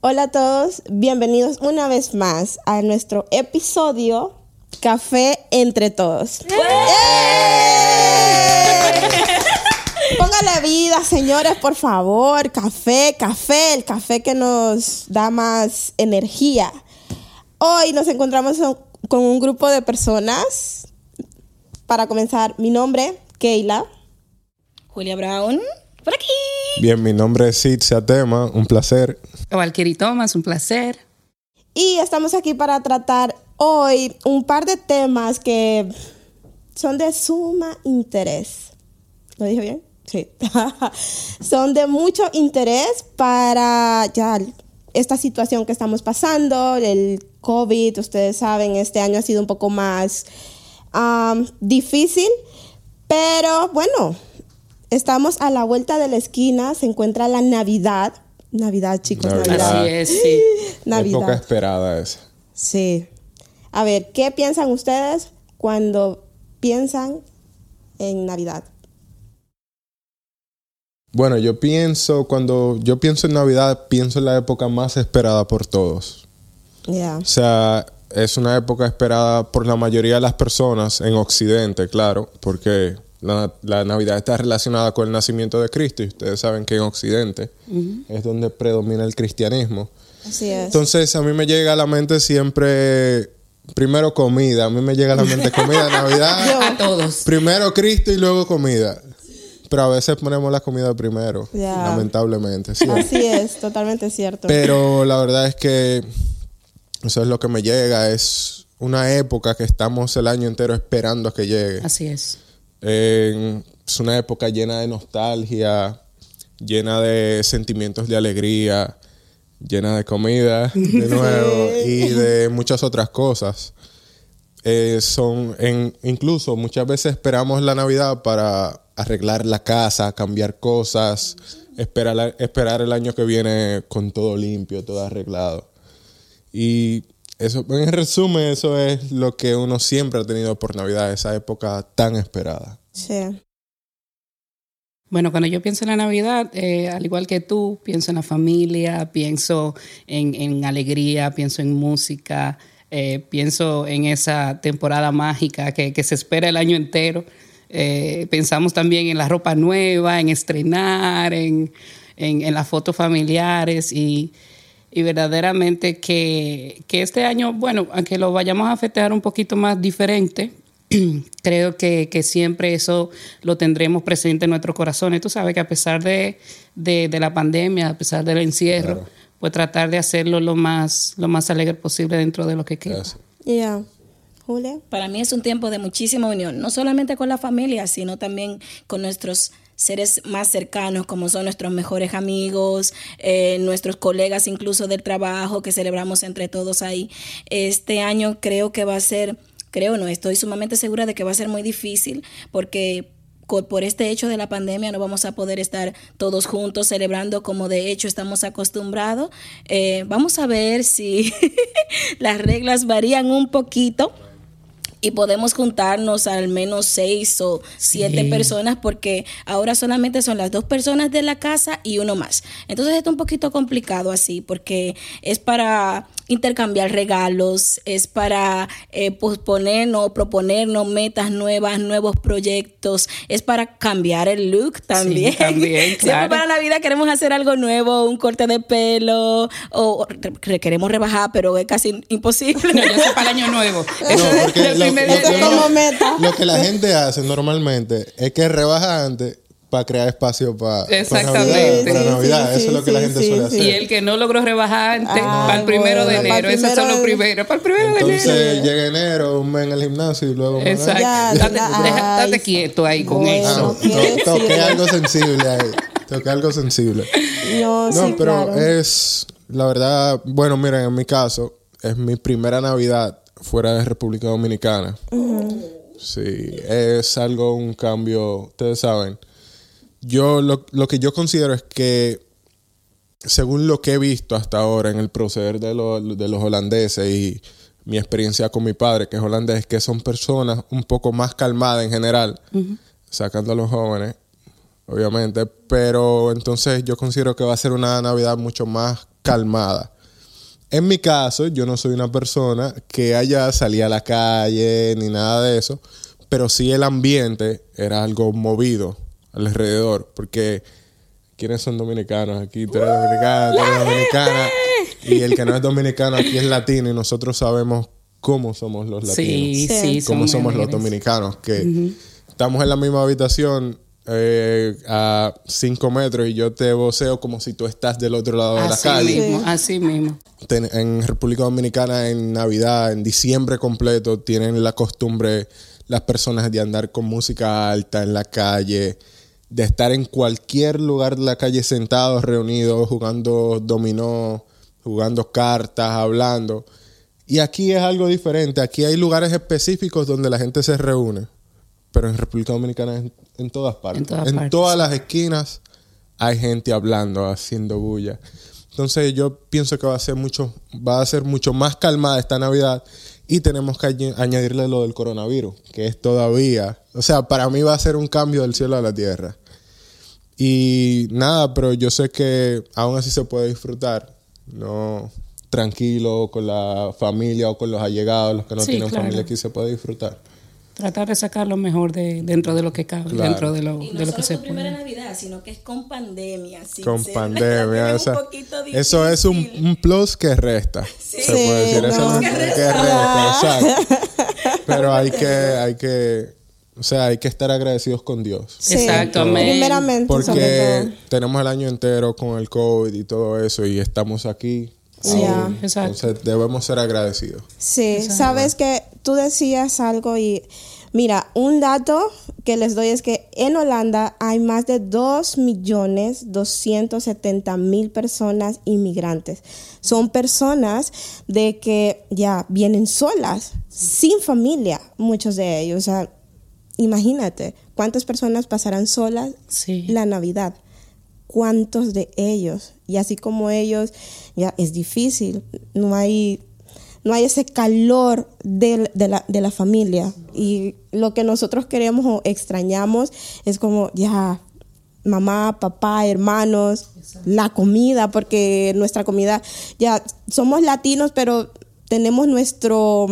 Hola a todos, bienvenidos una vez más a nuestro episodio Café entre todos. ¡Eh! Póngale vida, señores, por favor. Café, café, el café que nos da más energía. Hoy nos encontramos con un grupo de personas. Para comenzar, mi nombre, Keila. Julia Brown, por aquí. Bien, mi nombre es Sid Seatema, un placer. Valkyrie Thomas, un placer. Y estamos aquí para tratar hoy un par de temas que son de suma interés. ¿Lo dije bien? Sí. son de mucho interés para ya esta situación que estamos pasando, el COVID, ustedes saben, este año ha sido un poco más difícil, pero bueno, estamos a la vuelta de la esquina, se encuentra la Navidad. Navidad, chicos, Navidad. Así es, sí. Navidad. Época esperada esa. Sí. A ver, ¿qué piensan ustedes cuando piensan en Navidad? Bueno, yo pienso, cuando yo pienso en Navidad, pienso en la época más esperada por todos. Yeah. O sea, es una época esperada por la mayoría de las personas en Occidente, claro, porque la, la Navidad está relacionada con el nacimiento de Cristo y ustedes saben que en Occidente es donde predomina el cristianismo. Así es. Entonces, a mí me llega a la mente siempre, primero comida, a mí me llega a la mente comida, Navidad, A todos. primero Cristo y luego comida. Pero a veces ponemos la comida primero, lamentablemente. ¿sí? Así es, totalmente cierto. Pero la verdad es que eso es lo que me llega. Es una época que estamos el año entero esperando a que llegue. Así es. Eh, es una época llena de nostalgia, llena de sentimientos de alegría, llena de comida, de nuevo, y de muchas otras cosas. Eh, son en, incluso muchas veces esperamos la Navidad para arreglar la casa, cambiar cosas, esperar, esperar el año que viene con todo limpio, todo arreglado. Y eso, en resumen, eso es lo que uno siempre ha tenido por Navidad, esa época tan esperada. Sí. Bueno, cuando yo pienso en la Navidad, eh, al igual que tú, pienso en la familia, pienso en, en alegría, pienso en música, eh, pienso en esa temporada mágica que, que se espera el año entero. Eh, pensamos también en la ropa nueva, en estrenar, en, en, en las fotos familiares y, y verdaderamente que, que este año, bueno, aunque lo vayamos a festejar un poquito más diferente, creo que, que siempre eso lo tendremos presente en nuestros corazones. Tú sabes que a pesar de, de, de la pandemia, a pesar del encierro, Claro. pues tratar de hacerlo lo más, lo más alegre posible dentro de lo que queda. Yeah. Julia. Para mí es un tiempo de muchísima unión, no solamente con la familia, sino también con nuestros seres más cercanos, como son nuestros mejores amigos, eh, nuestros colegas incluso del trabajo que celebramos entre todos ahí. Este año creo que va a ser, creo no, estoy sumamente segura de que va a ser muy difícil porque por este hecho de la pandemia no vamos a poder estar todos juntos celebrando como de hecho estamos acostumbrados. Eh, vamos a ver si las reglas varían un poquito y podemos juntarnos al menos seis o siete Sí. personas porque ahora solamente son las dos personas de la casa y uno más. Entonces está un poquito complicado así porque es para intercambiar regalos, es para eh, posponernos, proponernos metas nuevas, nuevos proyectos, es para cambiar el look también. también, Siempre claro. para Navidad queremos hacer algo nuevo, un corte de pelo o re- queremos rebajar, pero es casi imposible. No, yo sé para el año nuevo. No, porque lo, que de- como uno- meta. lo que la gente hace normalmente es que rebaja antes para crear espacio para Exactamente. Navidad. Para sí, Navidad. sí, Eso es lo que la gente sí, suele sí. hacer. Y el que no logró rebajar antes, Ah, para el primero de bueno, para enero. Esos son los primero primeros. Para el primero de Entonces enero. llega enero, un mes en el gimnasio y luego... Exacto. Ya, Date, ya, deja- ay, date quieto ahí con bueno. eso. Ah, ¿qué to- toqué algo sensible ahí. Toqué algo sensible. No, No, sí, pero claro. es, la verdad, bueno, miren, en mi caso, es mi primera Navidad fuera de República Dominicana. Sí, es algo, un cambio, ustedes saben. Yo, lo, lo que yo considero es que, según lo que he visto hasta ahora en el proceder de, lo- de los holandeses y mi experiencia con mi padre, que es holandés, que son personas un poco más calmadas en general, sacando a los jóvenes, obviamente, pero entonces yo considero que va a ser una Navidad mucho más calmada. En mi caso, yo no soy una persona que haya salido a la calle ni nada de eso, pero sí el ambiente era algo movido alrededor, porque ¿quiénes son dominicanos? Aquí tú eres dominicana, tú eres dominicana, y el que no es dominicano aquí es latino y nosotros sabemos cómo somos los latinos, Sí, Sí. sí, cómo somos los dominicanos, que estamos en la misma habitación eh, a cinco metros y yo te voceo como si tú estás del otro lado de la Así calle mismo, así mismo. ten- en República Dominicana en Navidad, en diciembre completo, tienen la costumbre las personas de andar con música alta en la calle, de estar en cualquier lugar de la calle sentados, reunidos, jugando dominó, jugando cartas, hablando. Y aquí es algo diferente. Aquí hay lugares específicos donde la gente se reúne. Pero en República Dominicana es en, todas partes. En todas en partes. todas las esquinas hay gente hablando, haciendo bulla. Entonces yo pienso que va a ser mucho, va a ser mucho más calmada esta Navidad y tenemos que añ- añadirle lo del coronavirus, que es todavía, o sea, para mí va a ser un cambio del cielo a la tierra. Y nada, pero yo sé que aún así se puede disfrutar, no tranquilo con la familia o con los allegados, los que no Sí, tienen claro. familia aquí se puede disfrutar. Tratar de sacar lo mejor de dentro de lo que cabe, Claro. dentro de lo, Y no de lo solo que se tu primera puede. Navidad, sino que es con pandemia. sin con ser- pandemia. es o sea, un poquito eso es un, plus que resta. Se Sí, puede decir. Eso es un Que que resta. resta, exacto. Pero hay que, hay que, o sea, hay que estar agradecidos con Dios. Sí, Exacto, amén. Primeramente, sobre Porque todo. tenemos el año entero con el COVID y todo eso y estamos aquí. Sí. aún. Exacto. Entonces debemos ser agradecidos. Sí, sabes que tú decías algo y mira, un dato que les doy es que en Holanda hay más de 2 millones 270 mil personas inmigrantes. Son personas de que ya vienen solas, sin familia, muchos de ellos. O sea, imagínate cuántas personas pasarán solas Sí. la Navidad. ¿Cuántos de ellos? Y así como ellos, ya es difícil. No hay, no hay ese calor de, de la, de la familia. Y lo que nosotros queremos o extrañamos es como, ya, mamá, papá, hermanos, la comida, porque nuestra comida, ya, somos latinos, pero tenemos nuestro,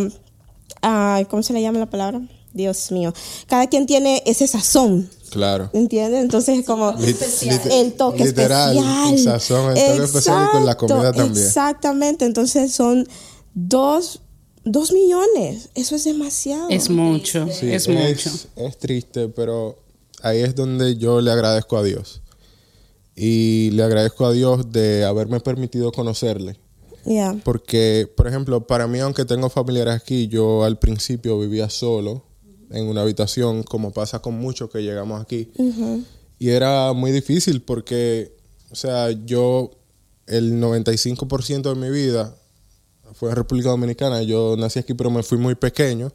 ah, ¿cómo se le llama la palabra? Dios mío. Cada quien tiene ese sazón. Claro. ¿Entiendes? Entonces es como el toque literal, especial. el sazón, el toque especial y con la comida también. Exactamente. Entonces son dos, dos millones. Eso es demasiado. Es mucho, Sí, es mucho. es triste, pero ahí es donde yo le agradezco a Dios. Y le agradezco a Dios de haberme permitido conocerle. Ya. Porque, por ejemplo, para mí, aunque tengo familiares aquí, yo al principio vivía solo en una habitación, como pasa con muchos que llegamos aquí. Y era muy difícil porque, o sea, yo el 95% de mi vida fue en República Dominicana. Yo nací aquí, pero me fui muy pequeño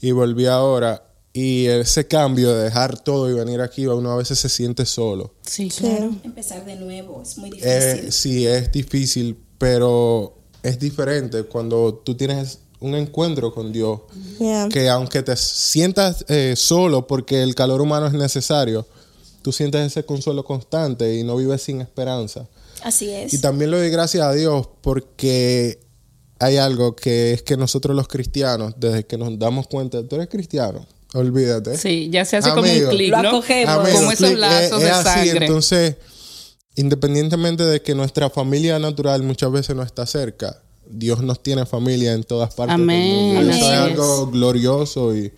y volví ahora. Y ese cambio de dejar todo y venir aquí, uno a veces se siente solo. Sí, claro. Empezar de nuevo es muy difícil. Eh, sí, es difícil, pero es diferente cuando tú tienes un encuentro con Dios. Que aunque te sientas eh, solo porque el calor humano es necesario, tú sientes ese consuelo constante y no vives sin esperanza. Así es. Y también le doy gracias a Dios porque hay algo que es que nosotros los cristianos, desde que nos damos cuenta, tú eres cristiano, olvídate. Sí, ya se hace como un clic, Lo ¿no? acogemos. Amigo, Como esos lazos es- de es así, sangre. Entonces, independientemente de que nuestra familia natural muchas veces no está cerca, Dios nos tiene familia en todas partes Amén. del mundo. Y Eso es algo glorioso y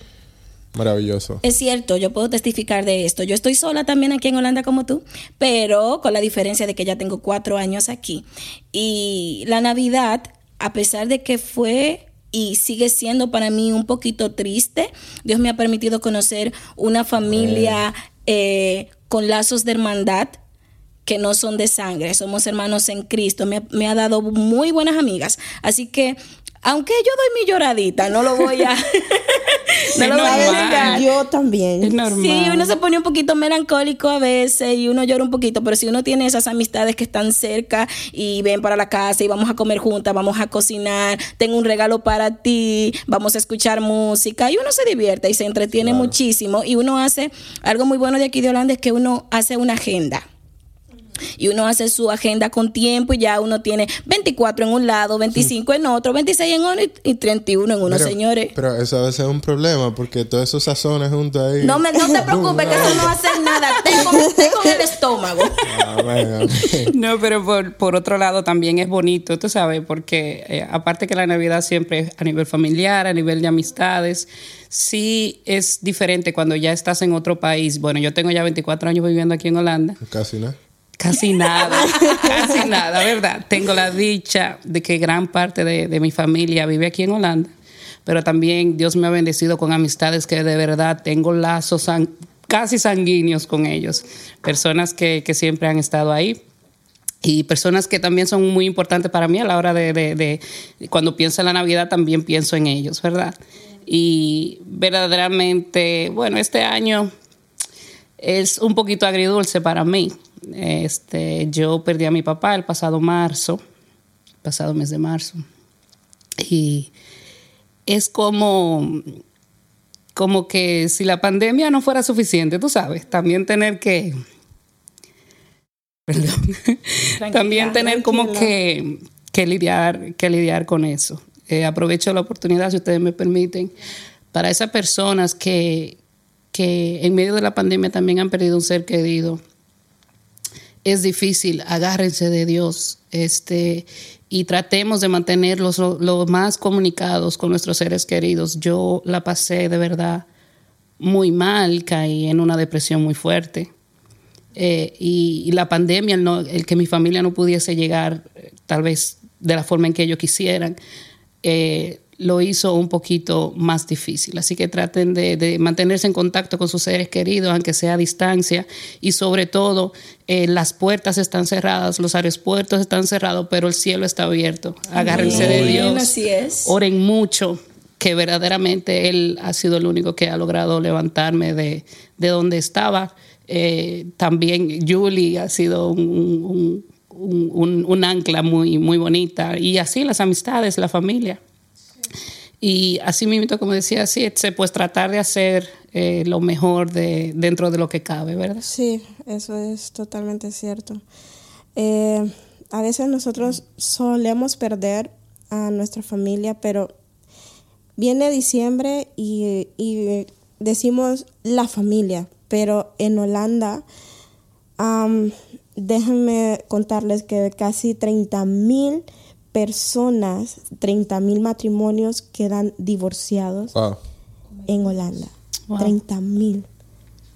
maravilloso. Es cierto, yo puedo testificar de esto. Yo estoy sola también aquí en Holanda como tú, pero con la diferencia de que ya tengo cuatro años aquí. Y la Navidad, a pesar de que fue y sigue siendo para mí un poquito triste, Dios me ha permitido conocer una familia eh, con lazos de hermandad que no son de sangre, somos hermanos en Cristo. Me, me ha dado muy buenas amigas. Así que aunque yo doy mi lloradita, no lo voy a. no lo voy a negar. Yo también. Es normal. Sí, uno se pone un poquito melancólico a veces y uno llora un poquito, pero si uno tiene esas amistades que están cerca y ven para la casa y vamos a comer juntas, vamos a cocinar, tengo un regalo para ti, vamos a escuchar música y uno se divierte y se entretiene muchísimo y uno hace algo muy bueno de aquí de Holanda es que uno hace una agenda. Y uno hace su agenda con tiempo y ya uno tiene 24 en un lado, 25 en otro, 26 en uno y, y 31 en uno, Pero- señores. Pero eso a veces es un problema porque todos esos sazones juntos ahí. No, me, no te preocupes, que eso no hace nada. Tengo, tengo en el estómago. No, pero por, por otro lado también es bonito, tú sabes, porque eh, aparte que la Navidad siempre es a nivel familiar, a nivel de amistades, sí es diferente cuando ya estás en otro país. Bueno, yo tengo ya 24 años viviendo aquí en Holanda. Casi nada. Casi nada, casi nada, ¿verdad? Tengo la dicha de que gran parte de, de mi familia vive aquí en Holanda, pero también Dios me ha bendecido con amistades que de verdad tengo lazos san- casi sanguíneos con ellos, personas que, que siempre han estado ahí y personas que también son muy importantes para mí a la hora de, de- de- cuando pienso en la Navidad también pienso en ellos, ¿verdad? Y verdaderamente, bueno, este año es un poquito agridulce para mí. Este, yo perdí a mi papá el pasado marzo, pasado mes de marzo. Y es como, como que si la pandemia no fuera suficiente, tú sabes, también tener que, perdón, también tener como que, que lidiar, que lidiar con eso. Eh, aprovecho la oportunidad, si ustedes me permiten, para esas personas que, que en medio de la pandemia también han perdido un ser querido. Es difícil, agárrense de Dios este, y tratemos de mantenerlos lo, más comunicados con nuestros seres queridos. Yo la pasé de verdad muy mal, caí en una depresión muy fuerte. Eh, y, la pandemia, el que mi familia no pudiese llegar eh, tal vez de la forma en que ellos quisieran, eh, lo hizo un poquito más difícil. Así que traten de, de mantenerse en contacto con sus seres queridos, aunque sea a distancia, y sobre todo eh, las puertas están cerradas, los aeropuertos están cerrados, pero el cielo está abierto. Agárrense de Dios. así es. Oren mucho, que verdaderamente Él ha sido el único que ha logrado levantarme de, de donde estaba. Eh, también Julie ha sido un, un- un- un- un ancla muy, muy bonita. Y así las amistades, la familia. Y así mismo, como decía, así, pues tratar de hacer eh, lo mejor de, dentro de lo que cabe, ¿verdad? Sí, eso es totalmente cierto. Eh, a veces nosotros solemos perder a nuestra familia, pero viene diciembre y, y decimos la familia, pero en Holanda, am, déjenme contarles que casi 30 mil personas, 30 mil matrimonios quedan divorciados Wow. en Holanda. Wow. 30 mil.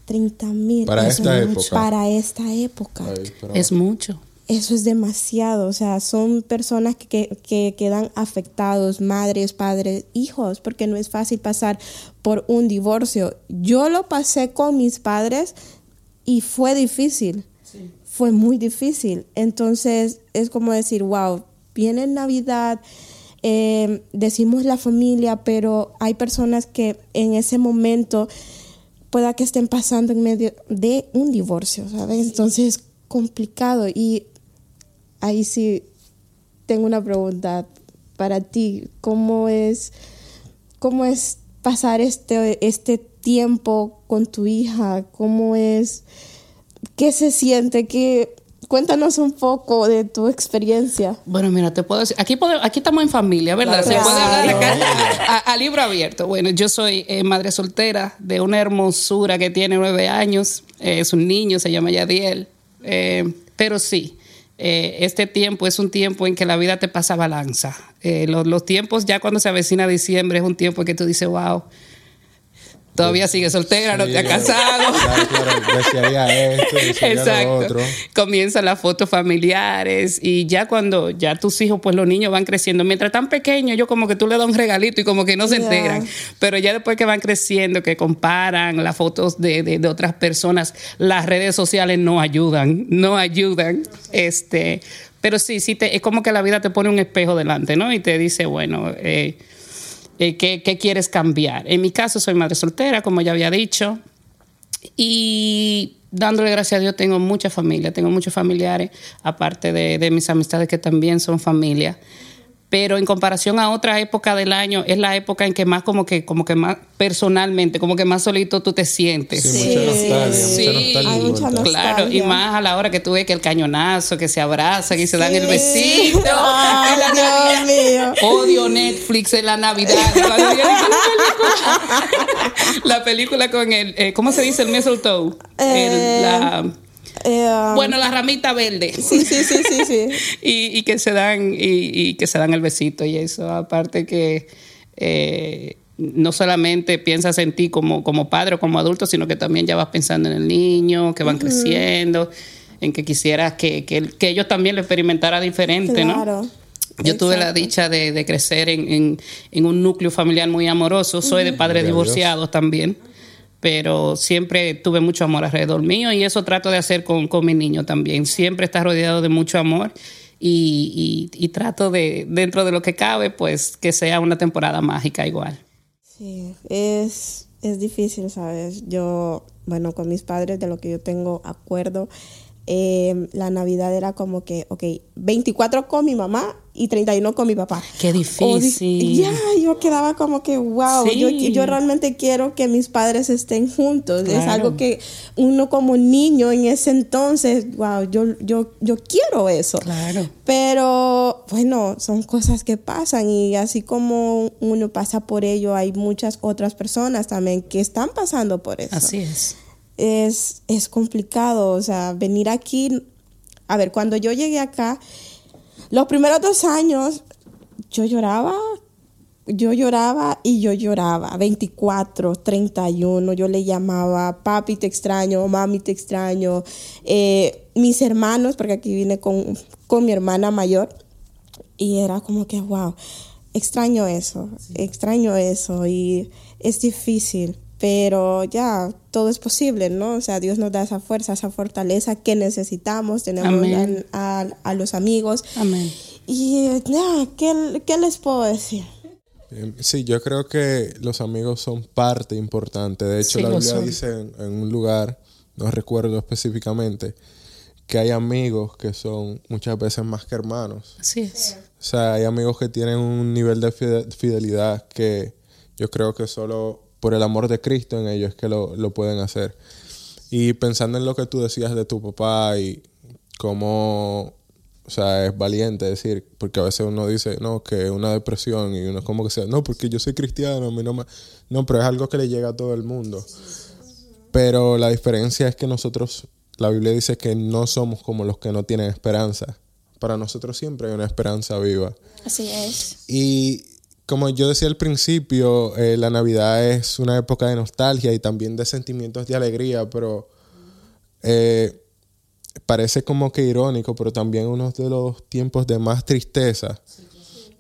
30 mil. Para Eso esta es época. Para esta época. Ay, pero- Es mucho. Eso es demasiado. O sea, son personas que, que- que quedan afectados, madres, padres, hijos, porque no es fácil pasar por un divorcio. Yo lo pasé con mis padres y fue difícil. Fue muy difícil. Entonces, es como decir, wow, viene Navidad, eh, decimos la familia, pero hay personas que en ese momento pueda que estén pasando en medio de un divorcio, ¿sabes? Entonces es complicado y ahí sí tengo una pregunta para ti, ¿cómo es cómo es pasar este este tiempo con tu hija? ¿Cómo es qué se siente? ¿Qué cuéntanos un poco de tu experiencia? Bueno, mira, te puedo decir, aquí, pode- aquí estamos en familia, ¿verdad? Se puede hablar de acá a, a libro abierto. Bueno, yo soy eh, madre soltera de una hermosura que tiene nueve años, eh, es un niño, se llama Yadiel, Eh, pero sí, eh, este tiempo es un tiempo en que la vida te pasa balanza. Eh, los, los tiempos, ya cuando se avecina diciembre, es un tiempo en que tú dices, wow, todavía sigues soltera, no te has claro. casado. Claro, claro, desearía esto, desearía lo Exacto. otro. Comienzan las fotos familiares y ya cuando ya tus hijos, pues los niños van creciendo. Mientras tan pequeños, yo como que tú le das un regalito y como que no se enteran. Pero ya después que van creciendo, que comparan las fotos de, de- de otras personas, las redes sociales no ayudan, no ayudan. Este, pero sí, sí, te, es como que la vida te pone un espejo delante, ¿no? Y te dice, bueno, eh, eh, ¿qué, ¿qué quieres cambiar? En mi caso, soy madre soltera, como ya había dicho, y dándole gracias a Dios tengo mucha familia, tengo muchos familiares, aparte de mis amistades que también son familia pero en comparación a otra época del año es la época en que más como que como que más personalmente como que más solito tú te sientes Sí, mucha nostalgia, Sí. mucha nostalgia. Hay mucha nostalgia. claro y más a la hora que tú ves que el cañonazo que se abrazan y se dan el Sí. besito Ay, En la Dios mío. Odio Netflix en la Navidad. La película, la película con el, eh, ¿cómo se dice? El mistletoe. El- la- Eh, bueno, la ramita verde. sí, sí, sí, sí, sí. y, y que se dan, y, y que se dan el besito y eso. Aparte que eh, no solamente piensas en ti como, como padre o como adulto, sino que también ya vas pensando en el niño, que van creciendo, en que quisieras que, que, que ellos también lo experimentara diferente, ¿no? Claro. Yo tuve la dicha de, de crecer en, en- en un núcleo familiar muy amoroso. Soy de padres divorciados también, pero siempre tuve mucho amor alrededor mío y eso trato de hacer con, con mi niño también. Siempre está rodeado de mucho amor y, y- y trato de, dentro de lo que cabe, pues que sea una temporada mágica igual. Sí, es, es difícil, ¿sabes? Yo, bueno, con mis padres, de lo que yo tengo acuerdo, eh, la Navidad era como que, ok, 24 con mi mamá y 31 con mi papá. Qué difícil. Ya, yo quedaba como que, wow, Sí. yo, yo realmente quiero que mis padres estén juntos. Es algo que uno como niño en ese entonces, wow, yo, yo, yo quiero eso. Claro. Pero bueno, son cosas que pasan y así como uno pasa por ello, hay muchas otras personas también que están pasando por eso. Así es. Es, es complicado, o sea, venir aquí, a ver, cuando yo llegué acá, los primeros dos años, yo lloraba, yo lloraba y yo lloraba, 24, 31, yo le llamaba, papi te extraño, mami te extraño, eh, mis hermanos, porque aquí vine con, con mi hermana mayor, y era como que, wow, extraño eso, extraño eso y es difícil, pero ya todo es posible, ¿no? O sea, Dios nos da esa fuerza, esa fortaleza que necesitamos, tenemos a, a- a los amigos. Amén. Y ya, ¿qué, ¿qué les puedo decir? Eh, Sí, yo creo que los amigos son parte importante. De hecho, Sí, la Biblia dice en, en un lugar, no recuerdo específicamente, que hay amigos que son muchas veces más que hermanos. Así es. O sea, hay amigos que tienen un nivel de fide- fidelidad que yo creo que solo por el amor de Cristo en ellos es que lo, lo pueden hacer. Y pensando en lo que tú decías de tu papá y cómo, o sea, es valiente decir, porque a veces uno dice, no, que una depresión y uno es como que sea, no, porque yo soy cristiano, a mí no me... No, pero es algo que le llega a todo el mundo. Pero la diferencia es que nosotros, la Biblia dice que no somos como los que no tienen esperanza. Para nosotros siempre hay una esperanza viva. Así es. Y como yo decía al principio, eh, la Navidad es una época de nostalgia y también de sentimientos de alegría, pero eh, parece como que irónico, pero también uno de los tiempos de más tristeza.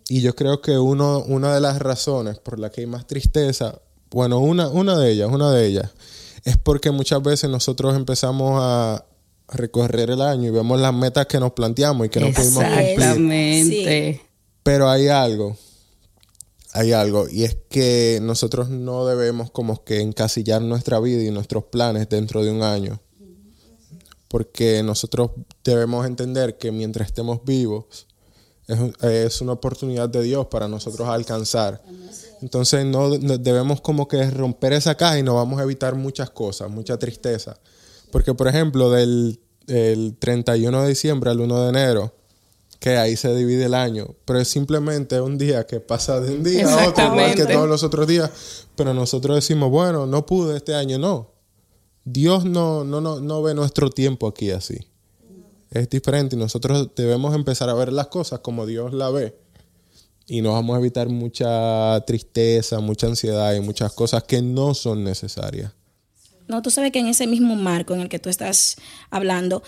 Y yo creo que uno, una de las razones por la que hay más tristeza, bueno, una, una de ellas, una de ellas, es porque muchas veces nosotros empezamos a recorrer el año y vemos las metas que nos planteamos y que no pudimos cumplir. Exactamente. Pero hay algo, hay algo, y es que nosotros no debemos como que encasillar nuestra vida y nuestros planes dentro de un año. Porque nosotros debemos entender que mientras estemos vivos, es, un- es una oportunidad de Dios para nosotros alcanzar. Entonces no, no- debemos como que romper esa caja y nos vamos a evitar muchas cosas, mucha tristeza. Porque, por ejemplo, del el 31 de diciembre al 1 de enero, que ahí se divide el año, pero es simplemente un día que pasa de un día a otro, igual que todos los otros días, pero nosotros decimos, bueno, no pude este año, no. Dios no, no, no, no ve nuestro tiempo aquí así. Es diferente y nosotros debemos empezar a ver las cosas como Dios la ve. Y nos vamos a evitar mucha tristeza, mucha ansiedad y muchas cosas que no son necesarias. No, tú sabes que en ese mismo marco en el que tú estás hablando,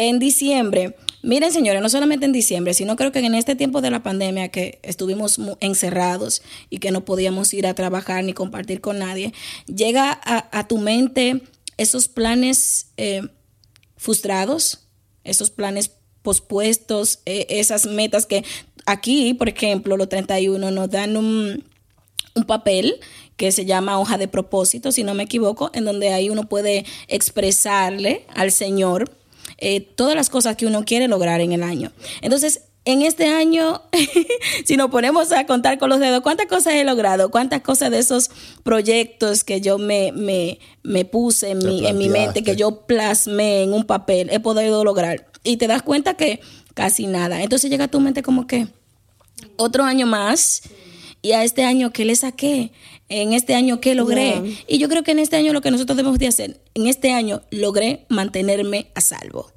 en diciembre, miren señores, no solamente en diciembre, sino creo que en este tiempo de la pandemia que estuvimos encerrados y que no podíamos ir a trabajar ni compartir con nadie, llega a, tu mente esos planes eh, frustrados, esos planes pospuestos, eh, esas metas que aquí, por ejemplo, los 31 nos dan un, un papel que se llama hoja de propósito, si no me equivoco, en donde ahí uno puede expresarle al Señor eh, todas las cosas que uno quiere lograr en el año. Entonces, en este año, si nos ponemos a contar con los dedos, ¿cuántas cosas he logrado? ¿Cuántas cosas de esos proyectos que yo me, me, me puse en mi, en mi mente, que yo plasmé en un papel, he podido lograr? Y te das cuenta que casi nada. Entonces llega a tu mente como que otro año más. Y a este año, ¿qué le saqué? En este año, ¿qué logré? Yeah. Y yo creo que en este año lo que nosotros debemos de hacer, en este año logré mantenerme a salvo.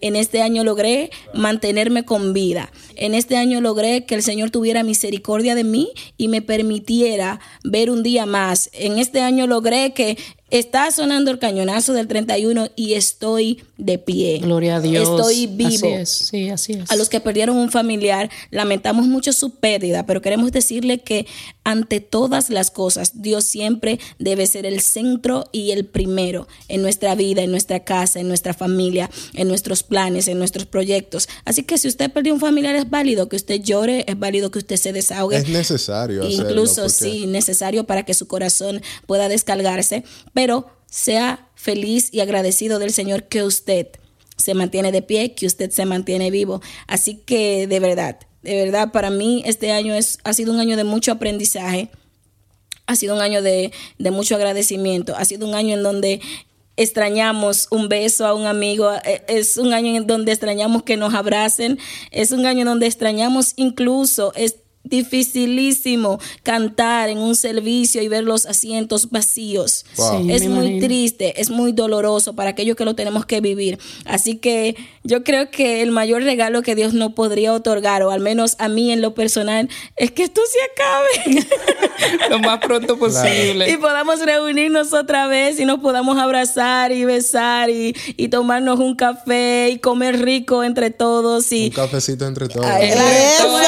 En este año logré mantenerme con vida. En este año logré que el Señor tuviera misericordia de mí y me permitiera ver un día más. En este año logré que está sonando el cañonazo del 31 y estoy de pie. Gloria a Dios. Estoy vivo. Así es, sí, así es. A los que perdieron un familiar, lamentamos mucho su pérdida, pero queremos decirle que ante todas las cosas, Dios siempre debe ser el centro y el primero en nuestra vida, en nuestra casa, en nuestra familia, en nuestros planes, en nuestros proyectos. Así que si usted perdió un familiar, es válido que usted llore, es válido que usted se desahogue. Es necesario hacerlo, Incluso porque- sí, necesario para que su corazón pueda descargarse, pero sea feliz y agradecido del Señor que usted se mantiene de pie, que usted se mantiene vivo. Así que de verdad, de verdad, para mí este año ha sido un año de mucho aprendizaje, ha sido un año de, de mucho agradecimiento, ha sido un año en donde extrañamos un beso a un amigo, eh, es un año en donde extrañamos que nos abracen, es un año en donde extrañamos incluso, es dificilísimo cantar en un servicio y ver los asientos vacíos. Wow. Sí, es muy imagino. triste, es muy doloroso para aquellos que lo tenemos que vivir. Así que yo creo que el mayor regalo que Dios no podría otorgar, o al menos a mí en lo personal, es que esto se acabe. Lo más pronto posible. y podamos reunirnos otra vez y nos podamos abrazar y besar y, y tomarnos un café y comer rico entre todos y Un cafecito entre todos. Ay, Eso. claro, bueno,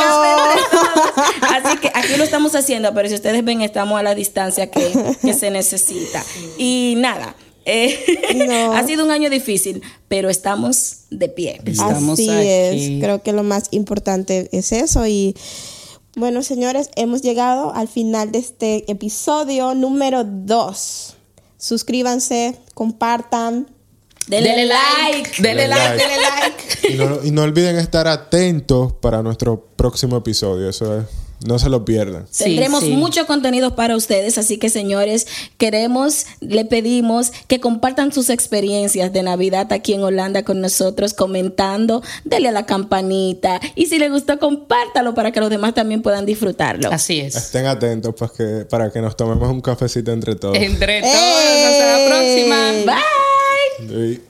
café entre todos. Así que aquí lo estamos haciendo, pero si ustedes ven, estamos a la distancia que, que se necesita. Y nada, eh, No. ha sido un año difícil, pero estamos de pie. Estamos Así aquí. es. Creo que lo más importante es eso. Y bueno, señores, hemos llegado al final de este episodio número 2. Suscríbanse, compartan. Denle, like. Dele Dele like, like. dele like. Y no, y no olviden estar atentos para nuestro próximo episodio. Eso es, no se lo pierdan. Sí, Tendremos sí. mucho contenido para ustedes, así que señores, queremos, le pedimos que compartan sus experiencias de Navidad aquí en Holanda con nosotros, comentando, denle a la campanita y si les gustó, compártalo para que los demás también puedan disfrutarlo. Así es. Estén atentos para que, para que nos tomemos un cafecito entre todos. Entre todos, hasta la próxima. Bye. Y-